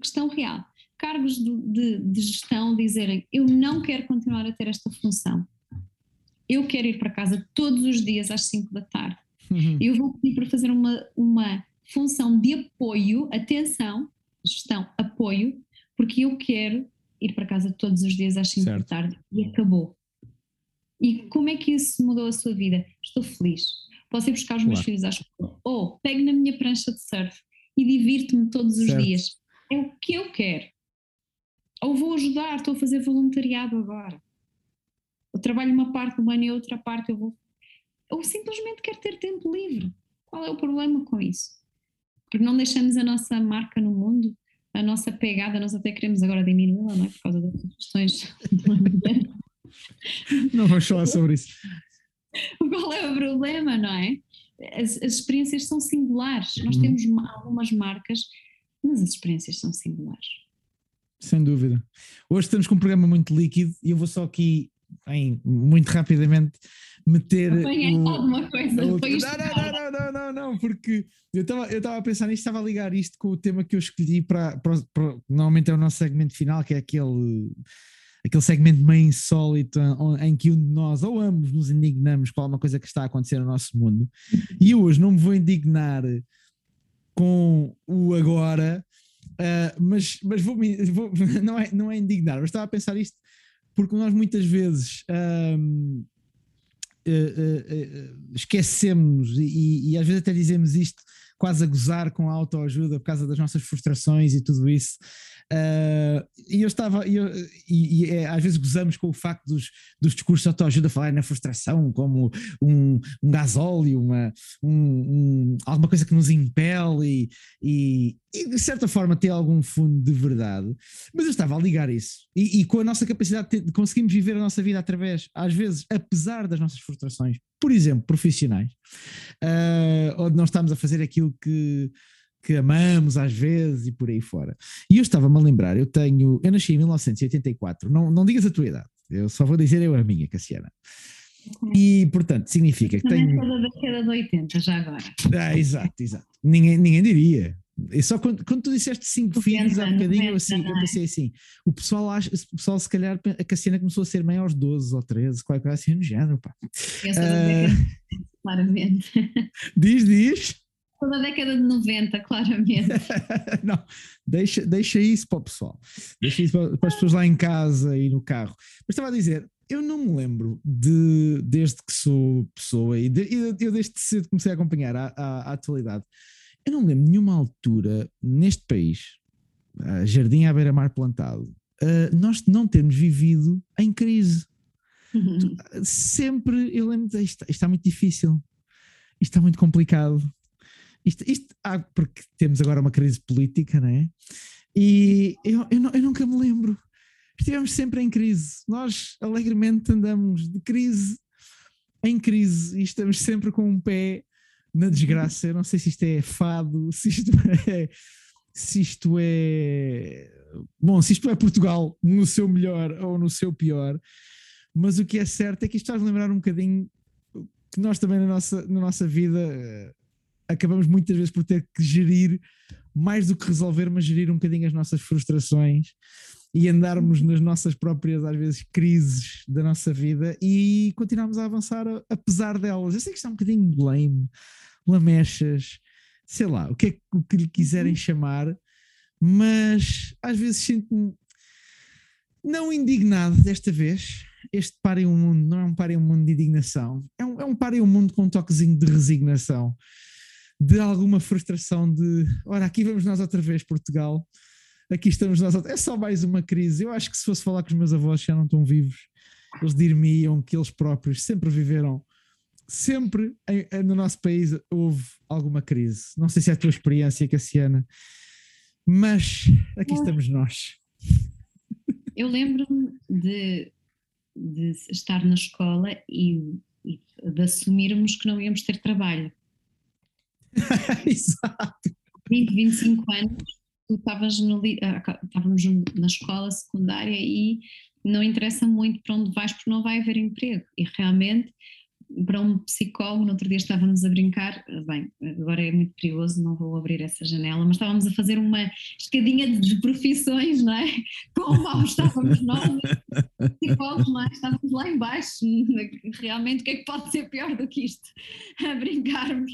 questão real, cargos de, de, de gestão dizerem eu não quero continuar a ter esta função, eu quero ir para casa todos os dias às 5 da tarde, uhum. eu vou pedir para fazer uma, uma função de apoio, atenção, gestão, apoio, porque eu quero ir para casa todos os dias às 5 da tarde e acabou. E como é que isso mudou a sua vida? Estou feliz. Posso ir buscar os claro. meus filhos à escola. Ou pego na minha prancha de surf e divirto-me todos os certo. dias. É o que eu quero. Ou vou ajudar, estou a fazer voluntariado agora. Eu trabalho uma parte do ano e outra parte eu vou. Ou simplesmente quero ter tempo livre. Qual é o problema com isso? Porque não deixamos a nossa marca no mundo, a nossa pegada, nós até queremos agora diminuí-la, não é? Por causa das questões do Não vamos falar sobre isso. Qual é o problema, não é? As, as experiências são singulares. Nós uhum. temos algumas marcas, mas as experiências são singulares. Sem dúvida. Hoje estamos com um programa muito líquido e eu vou só aqui, em, muito rapidamente, meter. O, alguma coisa. O, não, não, não, não, não, não, porque eu estava eu a pensar nisto, estava a ligar isto com o tema que eu escolhi para, para, para. Normalmente é o nosso segmento final, que é aquele aquele segmento meio insólito em que um de nós ou ambos nos indignamos com alguma coisa que está a acontecer no nosso mundo. E hoje não me vou indignar com o agora, Uh, mas mas vou, vou, não, é, não é indignar, mas estava a pensar isto porque nós muitas vezes um, uh, uh, esquecemos e, e, às vezes até dizemos isto quase a gozar com a autoajuda por causa das nossas frustrações e tudo isso. Uh, e eu estava, eu, e, e é, às vezes gozamos com o facto dos, dos discursos de autoajuda falar na frustração como um, um gasóleo, uma, um, um, alguma coisa que nos impele e, e, de certa forma tem algum fundo de verdade. Mas eu estava a ligar isso e, e com a nossa capacidade de, de conseguirmos viver a nossa vida através, às vezes, apesar das nossas frustrações, por exemplo, profissionais, uh, onde não estamos a fazer aquilo que que amamos às vezes e por aí fora. E eu estava-me a lembrar, eu tenho, eu nasci em 1984, não, não digas a tua idade, eu só vou dizer eu a minha, Cassiana. E, portanto, significa que tenho... da década de 80, já agora. Ah, exato, exato. Ninguém, ninguém diria. E só quando, quando tu disseste cinco filhos há bocadinho, eu, assim, eu pensei assim: o pessoal, acha, o pessoal, se calhar, a Cassiana começou a ser mãe aos 12 ou 13, qualquer coisa assim no género, pá. Eu sou uh... claramente. Diz, diz. Toda a década de 90, claramente. não, deixa, deixa isso para o pessoal. Deixa isso para, para, as pessoas lá em casa e no carro. Mas estava a dizer, eu não me lembro de, desde que sou pessoa e de, eu desde cedo comecei a acompanhar a, a, a atualidade, eu não me lembro de nenhuma altura neste país, uh, jardim à beira-mar plantado, uh, nós não termos vivido em crise. Uhum. Sempre eu lembro de isto, isto está muito difícil, isto está muito complicado. Isto, isto, ah, porque temos agora uma crise política, não é? E eu, eu, eu nunca me lembro. Estivemos sempre em crise. Nós alegremente andamos de crise em crise e estamos sempre com um pé na desgraça. Eu não sei se isto é fado, se isto é. Se isto é. Bom, se isto é Portugal no seu melhor ou no seu pior, mas o que é certo é que isto faz lembrar um bocadinho que nós também na nossa, na nossa vida acabamos muitas vezes por ter que gerir, mais do que resolver, mas gerir um bocadinho as nossas frustrações e andarmos nas nossas próprias, às vezes, crises da nossa vida e continuarmos a avançar apesar delas. Eu sei que está é um bocadinho lame, lamechas, sei lá, o que é o que lhe quiserem uhum. chamar, mas às vezes sinto-me não indignado desta vez. Este Parem o Mundo não é um Parem o Mundo de indignação, é um, é um Parem o Mundo com um toquezinho de resignação de alguma frustração de, ora, aqui vamos nós outra vez, Portugal, aqui estamos nós, outra... é só mais uma crise. Eu acho que se fosse falar com os meus avós já não estão vivos, eles dir-me-iam que eles próprios sempre viveram, sempre em, no nosso país houve alguma crise. Não sei se é a tua experiência, Cassiana, mas aqui estamos nós. Eu lembro-me de, de estar na escola e, e de assumirmos que não íamos ter trabalho. Exato. 20, 25 anos, tu estavas no, ah, estávamos na escola secundária e não interessa muito para onde vais porque não vai haver emprego. E realmente, para um psicólogo, no outro dia estávamos a brincar, bem, agora é muito perigoso, não vou abrir essa janela, mas estávamos a fazer uma escadinha de profissões, não é? Como mal estávamos nós, psicólogos, não é? Estávamos lá embaixo, realmente o que é que pode ser pior do que isto? A brincarmos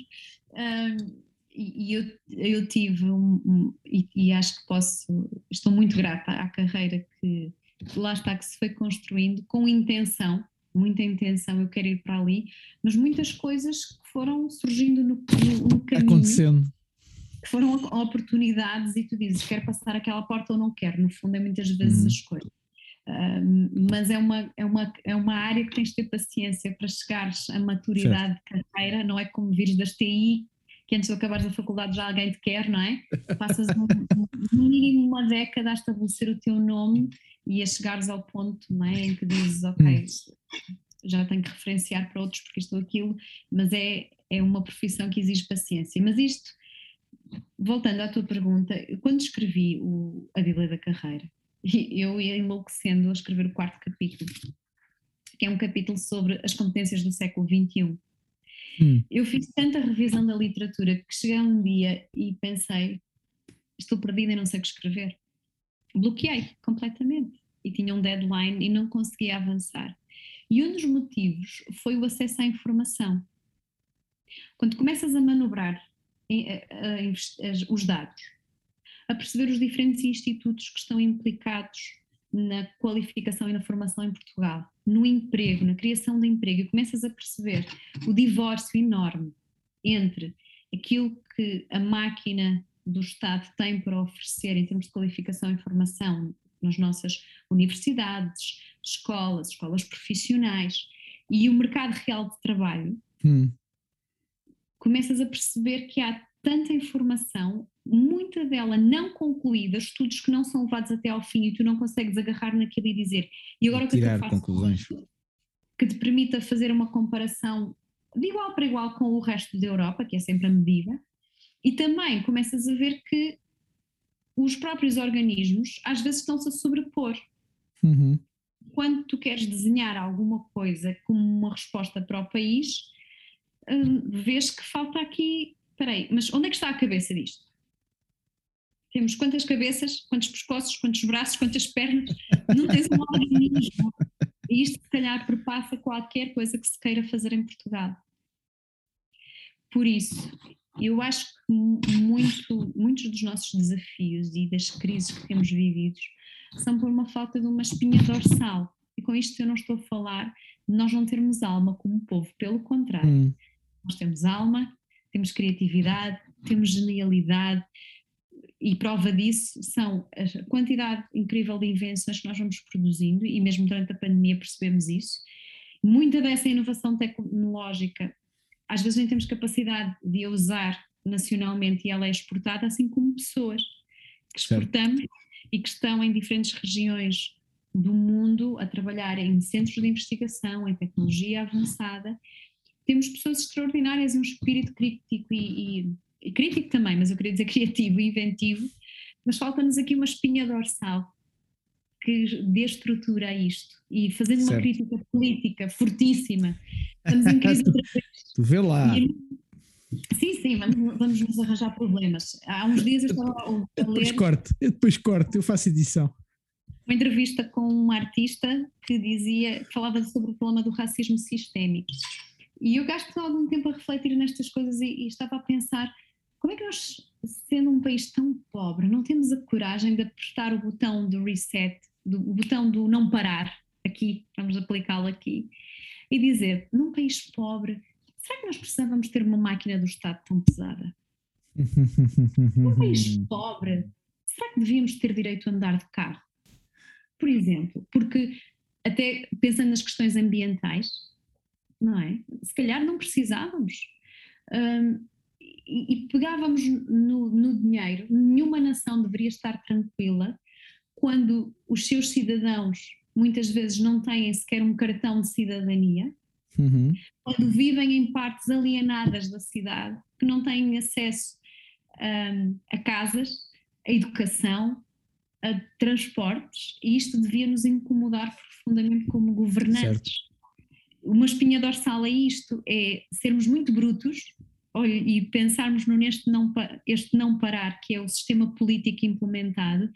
um, e eu, eu tive um, um e, e, acho que posso, estou muito grata à carreira que, que lá está, que se foi construindo com intenção, muita intenção, eu quero ir para ali, mas muitas coisas que foram surgindo no, no, no caminho. Acontecendo. Que foram oportunidades e tu dizes, quero passar aquela porta ou não quero, no fundo é muitas vezes uhum. a escolha. Um, mas é uma, é, uma, é uma área que tens de ter paciência para chegares à maturidade certo. de carreira, não é como vires das TI, que antes de acabares a faculdade já alguém te quer, não é? Passas no um, mínimo uma década a estabelecer o teu nome e a chegares ao ponto não é, em que dizes, ok, hum. já tenho que referenciar para outros porque isto ou aquilo, mas é, é uma profissão que exige paciência. Mas isto, voltando à tua pergunta, quando escrevi o, a Bíblia da Carreira, eu ia enlouquecendo a escrever o quarto capítulo, que é um capítulo sobre as competências do século XXI. Hum. Eu fiz tanta revisão da literatura que cheguei um dia e pensei: estou perdida e não sei o que escrever. Bloqueei completamente e tinha um deadline e não conseguia avançar. E um dos motivos foi o acesso à informação. Quando começas a manobrar os dados, a perceber os diferentes institutos que estão implicados na qualificação e na formação em Portugal, no emprego, na criação de emprego, e começas a perceber o divórcio enorme entre aquilo que a máquina do Estado tem para oferecer em termos de qualificação e formação nas nossas universidades, escolas, escolas profissionais e o mercado real de trabalho, hum. começas a perceber que há tanta informação, muita dela não concluída, estudos que não são levados até ao fim e tu não consegues agarrar naquilo e dizer. E agora o que eu faço conclusões. que te permita fazer uma comparação de igual para igual com o resto da Europa, que é sempre a medida, e também começas a ver que os próprios organismos às vezes estão-se a sobrepor. Uhum. Quando tu queres desenhar alguma coisa como uma resposta para o país, hum, vês que falta aqui. Espera aí, mas onde é que está a cabeça disto? Temos quantas cabeças, quantos pescoços, quantos braços, quantas pernas? Não tens um organismo. E isto, se calhar, perpassa qualquer coisa que se queira fazer em Portugal. Por isso, eu acho que muito, muitos dos nossos desafios e das crises que temos vividos são por uma falta de uma espinha dorsal. E com isto eu não estou a falar de nós não termos alma como povo, pelo contrário. Hum. Nós temos alma, temos criatividade, temos genialidade, e prova disso são a quantidade incrível de invenções que nós vamos produzindo, e mesmo durante a pandemia percebemos isso. Muita dessa inovação tecnológica às vezes nem temos capacidade de a usar nacionalmente e ela é exportada, assim como pessoas que exportamos certo. e que estão em diferentes regiões do mundo a trabalhar em centros de investigação, em tecnologia avançada. Temos pessoas extraordinárias, um espírito crítico e, e, e crítico também, mas eu queria dizer criativo e inventivo, mas falta-nos aqui uma espinha dorsal que dê estrutura a isto e fazendo certo. uma crítica política fortíssima. Estamos em crise vez. Tu vê lá. E, sim, sim, vamos, vamos nos arranjar problemas. Há uns dias eu estava a, ler. Depois corte, eu depois corte, eu faço edição. Uma entrevista com um artista que dizia, que falava sobre o problema do racismo sistémico. E eu gasto algum tempo a refletir nestas coisas e, e estava a pensar como é que nós, sendo um país tão pobre, não temos a coragem de apertar o botão do reset do o botão do não parar, aqui, vamos aplicá-lo aqui, e dizer, num país pobre, será que nós precisávamos ter uma máquina do Estado tão pesada? num país pobre, será que devíamos ter direito a andar de carro? Por exemplo, porque até pensando nas questões ambientais, não é? Se calhar não precisávamos. Um, e, e, pegávamos no, no dinheiro, nenhuma nação deveria estar tranquila quando os seus cidadãos muitas vezes não têm sequer um cartão de cidadania, uhum. quando vivem em partes alienadas da cidade, que não têm acesso um, a casas, a educação, a transportes, e isto devia nos incomodar profundamente como governantes. Certo. Uma espinha dorsal a isto é sermos muito brutos e pensarmos no neste não, este não parar, que é o sistema político implementado,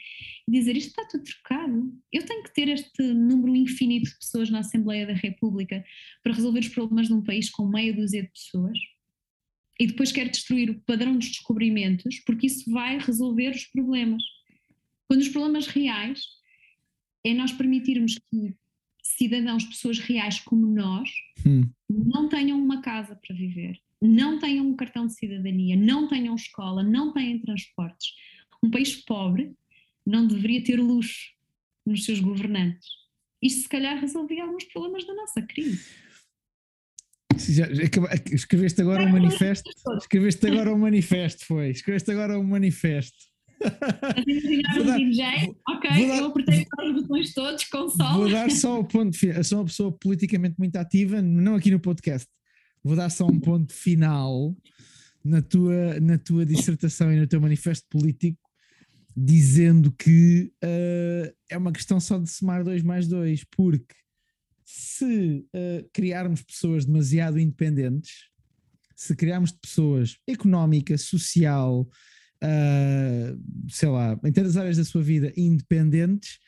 e dizer isto está tudo trocado. Eu tenho que ter este número infinito de pessoas na Assembleia da República para resolver os problemas de um país com meia dúzia de pessoas. E depois quero destruir o padrão dos descobrimentos, porque isso vai resolver os problemas. Quando os problemas reais é nós permitirmos que cidadãos, pessoas reais como nós, hum. não tenham uma casa para viver, não tenham um cartão de cidadania, não tenham escola, não têm transportes. Um país pobre não deveria ter luxo nos seus governantes. Isto se calhar resolvia alguns problemas da nossa crise. Já, escreveste agora um manifesto. Escreveste agora um manifesto, foi. Escreveste agora um manifesto. Vou dar, DJ, ok, vou dar, eu apertei os botões todos. Vou dar só o ponto. Sou uma pessoa politicamente muito ativa, não aqui no podcast vou dar só um ponto final na tua, na tua dissertação e no teu manifesto político, dizendo que uh, é uma questão só de somar dois mais dois, porque se uh, criarmos pessoas demasiado independentes, se criarmos pessoas económica, social, uh, sei lá, em todas as áreas da sua vida independentes,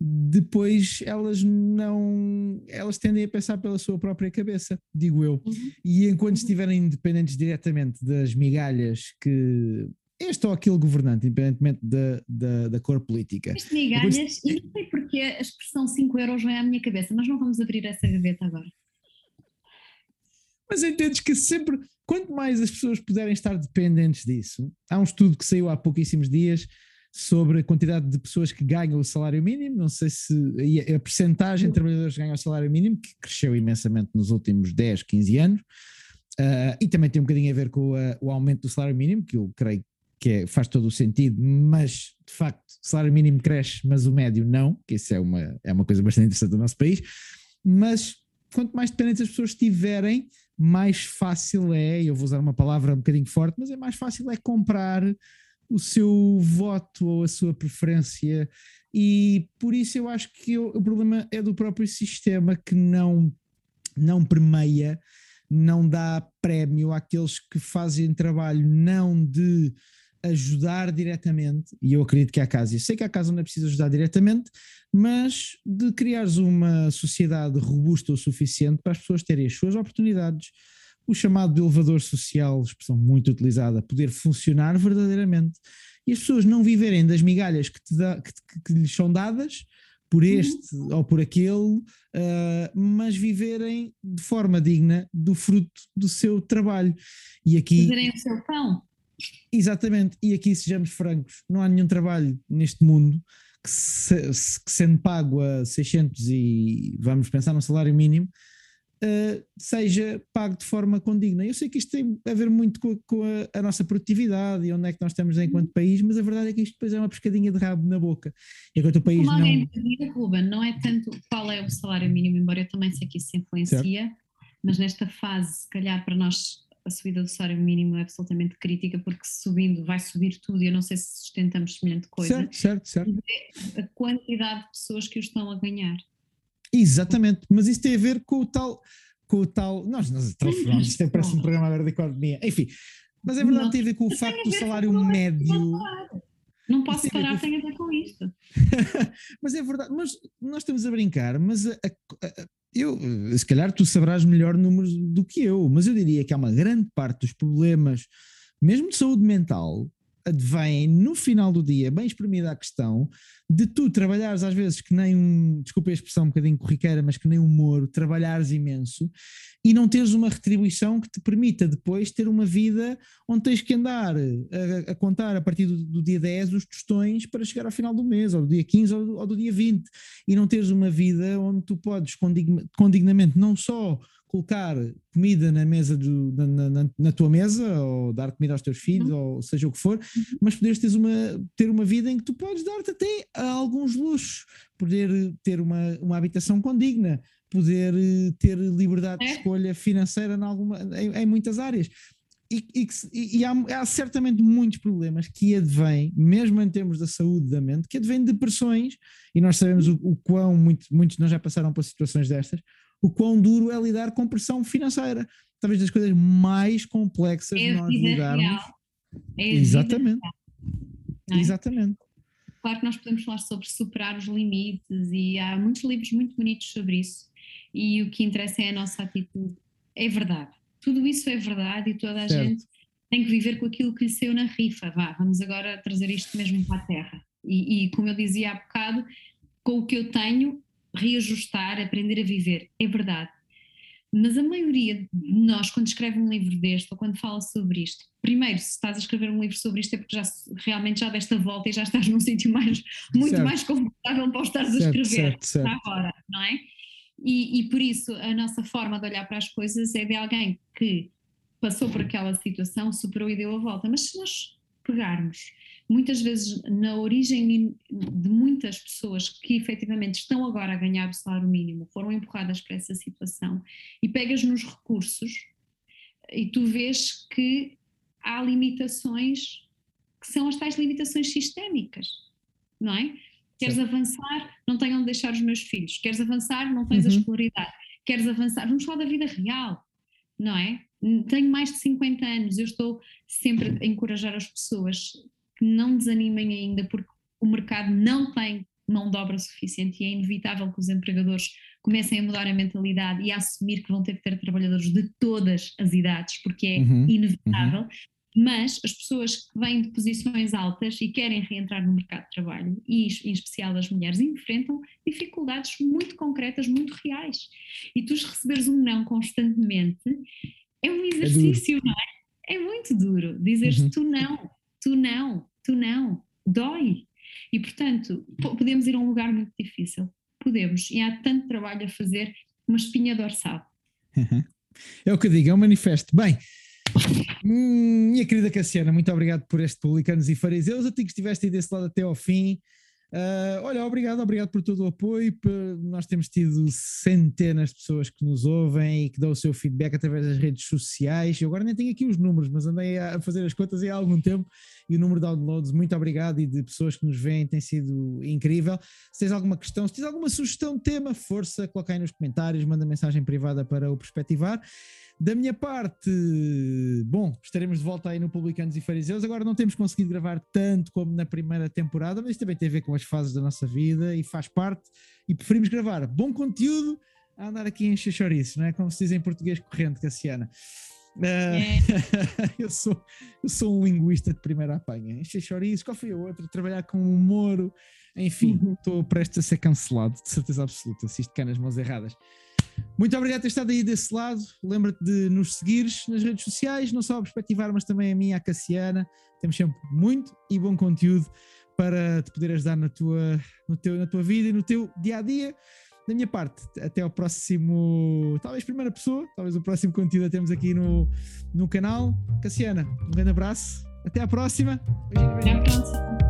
depois elas não elas tendem a pensar pela sua própria cabeça, digo eu. Uhum. E enquanto estiverem independentes diretamente das migalhas que este ou aquele governante, independentemente da, da, da cor política. As migalhas, e não sei porque a expressão 5 euros vem à minha cabeça, mas não vamos abrir essa gaveta agora. Mas entendes que sempre, quanto mais as pessoas puderem estar dependentes disso, há um estudo que saiu há pouquíssimos dias sobre a quantidade de pessoas que ganham o salário mínimo, não sei se a, a percentagem de trabalhadores que ganham o salário mínimo, que cresceu imensamente nos últimos 10, 15 anos, uh, e também tem um bocadinho a ver com a, o aumento do salário mínimo, que eu creio que é, faz todo o sentido, mas de facto o salário mínimo cresce, mas o médio não, que isso é uma, é uma coisa bastante interessante do nosso país, mas quanto mais dependentes as pessoas estiverem, mais fácil é, eu vou usar uma palavra um bocadinho forte, mas é mais fácil é comprar o seu voto ou a sua preferência. E por isso eu acho que eu, o problema é do próprio sistema que não não permeia, não dá prémio àqueles que fazem trabalho não de ajudar diretamente, e eu acredito que há casos, eu sei que há casos onde é preciso ajudar diretamente, mas de criares uma sociedade robusta o suficiente para as pessoas terem as suas oportunidades, o chamado elevador social, expressão muito utilizada, poder funcionar verdadeiramente e as pessoas não viverem das migalhas que, dá, que, que, lhes são dadas por uhum. este uhum. ou por aquele, uh, mas viverem de forma digna do fruto do seu trabalho. E aqui. Fazerem o seu pão. Exatamente, e aqui sejamos francos, não há nenhum trabalho neste mundo que, se, que sendo pago a 600 e vamos pensar no salário mínimo, uh, seja pago de forma condigna. Eu sei que isto tem a ver muito com, a, com a, a, nossa produtividade e onde é que nós estamos enquanto país, mas a verdade é que isto depois é uma pescadinha de rabo na boca. Enquanto o país Como não... alguém dizia, Ruben, não é tanto qual é o salário mínimo, embora eu também sei que isso influencia, certo. mas nesta fase, se calhar para nós a subida do salário mínimo é absolutamente crítica, porque subindo vai subir tudo e eu não sei se sustentamos semelhante coisa. Certo, certo, certo. A quantidade de pessoas que o estão a ganhar. Exatamente, mas isso tem a ver com o tal, com o tal, nós nos transformamos, isto é, parece um programa agora de economia, enfim, mas é verdade, não, tem a ver com o facto do salário médio. Não posso parar, tem a ver com isto. mas é verdade, mas nós estamos a brincar, mas a, a, a, eu, se calhar tu sabrás melhor números do que eu, mas eu diria que há uma grande parte dos problemas, mesmo de saúde mental, advém no final do dia, bem exprimida a questão, de tu trabalhares às vezes que nem um, desculpa a expressão um bocadinho corriqueira, mas que nem um moro, trabalhares imenso e não teres uma retribuição que te permita depois ter uma vida onde tens que andar a, a contar a partir do, do, dia 10 os tostões para chegar ao final do mês, ou do dia 15 ou do, ou do dia 20, e não teres uma vida onde tu podes condignamente não só colocar comida na mesa do, na, na, na, tua mesa ou dar comida aos teus filhos uhum. ou seja o que for, uhum. mas poderes ter uma, ter uma vida em que tu podes dar-te até alguns luxos, poder ter uma, uma habitação condigna, poder eh, ter liberdade é. de escolha financeira em, alguma, em, em muitas áreas. E, e, e há, há, certamente muitos problemas que advêm, mesmo em termos da saúde da mente, que advêm de depressões, e nós sabemos o, o quão muito, muitos de nós já passaram por situações destas, o quão duro é lidar com pressão financeira. Talvez das coisas mais complexas é de nós lidarmos. É Exatamente. É? Exatamente. Claro que nós podemos falar sobre superar os limites e há muitos livros muito bonitos sobre isso. E o que interessa é a nossa atitude. É verdade. Tudo isso é verdade e toda a certo. gente tem que viver com aquilo que lhe saiu na rifa. Vá, vamos agora trazer isto mesmo para a terra. E, e como eu dizia há bocado, com o que eu tenho, reajustar, aprender a viver. É verdade. Mas a maioria de nós, quando escreve um livro deste ou quando fala sobre isto, primeiro, se estás a escrever um livro sobre isto é porque já realmente já deste a volta e já estás num sítio mais, muito certo. mais confortável para o estares certo, a escrever certo, certo. agora, não é? E, e por isso a nossa forma de olhar para as coisas é de alguém que passou por aquela situação, superou e deu a volta. Mas se nós pegarmos muitas vezes na origem de muitas pessoas que efetivamente estão agora a ganhar o salário mínimo, foram empurradas para essa situação, e pegas nos recursos e tu vês que há limitações que são as tais limitações sistémicas, não é? Queres Sim. avançar, não tenho onde deixar os meus filhos. Queres avançar, não tens uhum. a escolaridade. Queres avançar, vamos falar da vida real, não é? Tenho mais de 50 anos, eu estou sempre a encorajar as pessoas que não desanimem ainda, porque o mercado não tem mão de obra suficiente e é inevitável que os empregadores comecem a mudar a mentalidade e a assumir que vão ter que ter trabalhadores de todas as idades, porque é uhum, inevitável. Uhum. mas as pessoas que vêm de posições altas e querem reentrar no mercado de trabalho, e em especial as mulheres, enfrentam dificuldades muito concretas, muito reais. E tu receberes um não constantemente é um é exercício, é não é? É muito duro dizeres uhum. tu não, tu não, tu não, dói. E portanto, podemos ir a um lugar muito difícil, podemos, e há tanto trabalho a fazer, uma espinha dorsal. Uhum. É o que eu digo, é um manifesto. Bem, minha querida Cassiana, muito obrigado por este Publicanos e Fariseus. A ti que estiveste aí desse lado até ao fim. Uh, olha, obrigado, obrigado por todo o apoio. Nós temos tido centenas de pessoas que nos ouvem e que dão o seu feedback através das redes sociais. Eu agora nem tenho aqui os números, mas andei a fazer as contas há algum tempo e o número de downloads, muito obrigado, e de pessoas que nos veem tem sido incrível. Se tens alguma questão, se tens alguma sugestão de tema, força, coloca aí nos comentários, manda mensagem privada para o perspectivar. Da minha parte, bom, estaremos de volta aí no Publicanos e Fariseus. Agora não temos conseguido gravar tanto como na primeira temporada, mas também tem a ver com as fases da nossa vida e faz parte. E preferimos gravar bom conteúdo a andar aqui em encher não é? Como se diz em português corrente, Cassiana. Uh, é. eu, sou, eu sou um linguista de primeira apanha. Encher chouriços, qual foi a outra? Trabalhar com humor, enfim, uhum. estou prestes a ser cancelado, de certeza absoluta, se isto cai nas mãos erradas. Muito obrigado por ter estado aí desse lado. Lembra-te de nos seguires nas redes sociais, não só a perspectivar, mas também a mim, a Cassiana. Temos sempre muito e bom conteúdo para te poder ajudar na tua, no teu, na tua vida e no teu dia a dia. Da minha parte, até ao próximo, talvez primeira pessoa, talvez o próximo conteúdo a temos aqui no, no canal. Cassiana, um grande abraço, até à próxima. Beijinho, beijinho.